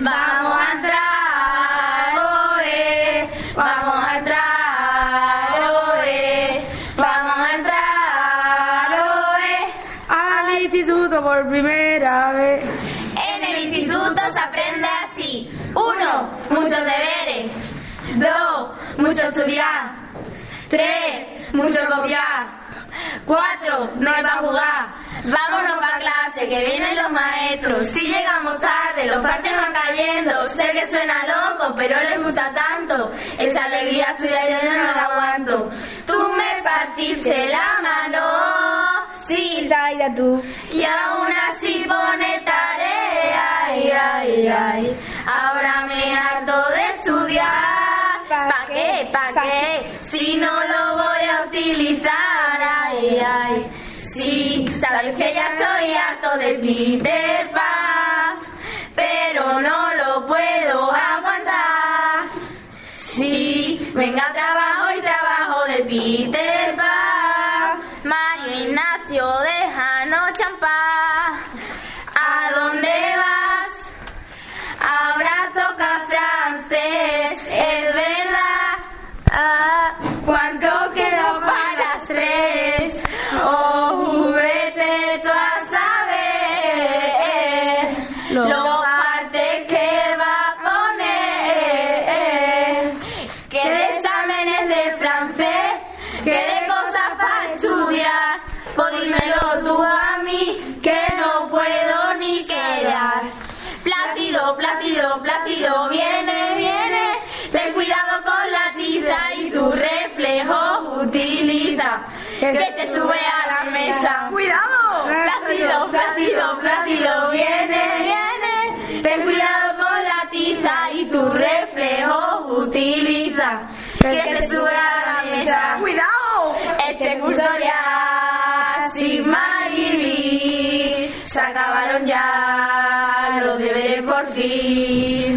Vamos a entrar, oe, vamos a entrar, oe, vamos a entrar. Al instituto por primera vez. En el instituto se aprende así. Uno, muchos deberes. Dos, mucho estudiar. Tres, mucho copiar. Cuatro, no es para jugar. Que vienen los maestros. Si llegamos tarde, los partes van cayendo. Sé que suena loco, pero les gusta tanto. Esa alegría suya yo ya no la aguanto. Tú me partiste la mano. Sí, Zaida tú. y aún así pone tarea, ay, ay, ay. Ahora me harto de estudiar. ¿Pa' qué? ¿Pa' qué? Si no lo voy a utilizar, ay, ay. Sabes que ya soy harto de Peter Pan, pero no lo puedo aguantar. Sí, venga trabajo y trabajo de Peter Pan. Mario Ignacio, déjanos champán. ¿A dónde vas? Ahora toca francés, es verdad. Ah, ¿Cuánto saber lo parte que va a poner. Que de exámenes de francés, que de cosas para estudiar. Pues dímelo tú a mí, que no puedo ni quedar. Plácido, plácido, plácido, viene, viene. Ten cuidado con la tiza y tu reflejo utiliza. Que se sube a la mesa. ¡Cuidado! Plácido, plácido, plácido, utiliza, que, que se sube a la mesa. ¡Cuidado! Este curso ya, sin malvivir, se acabaron ya los deberes por fin.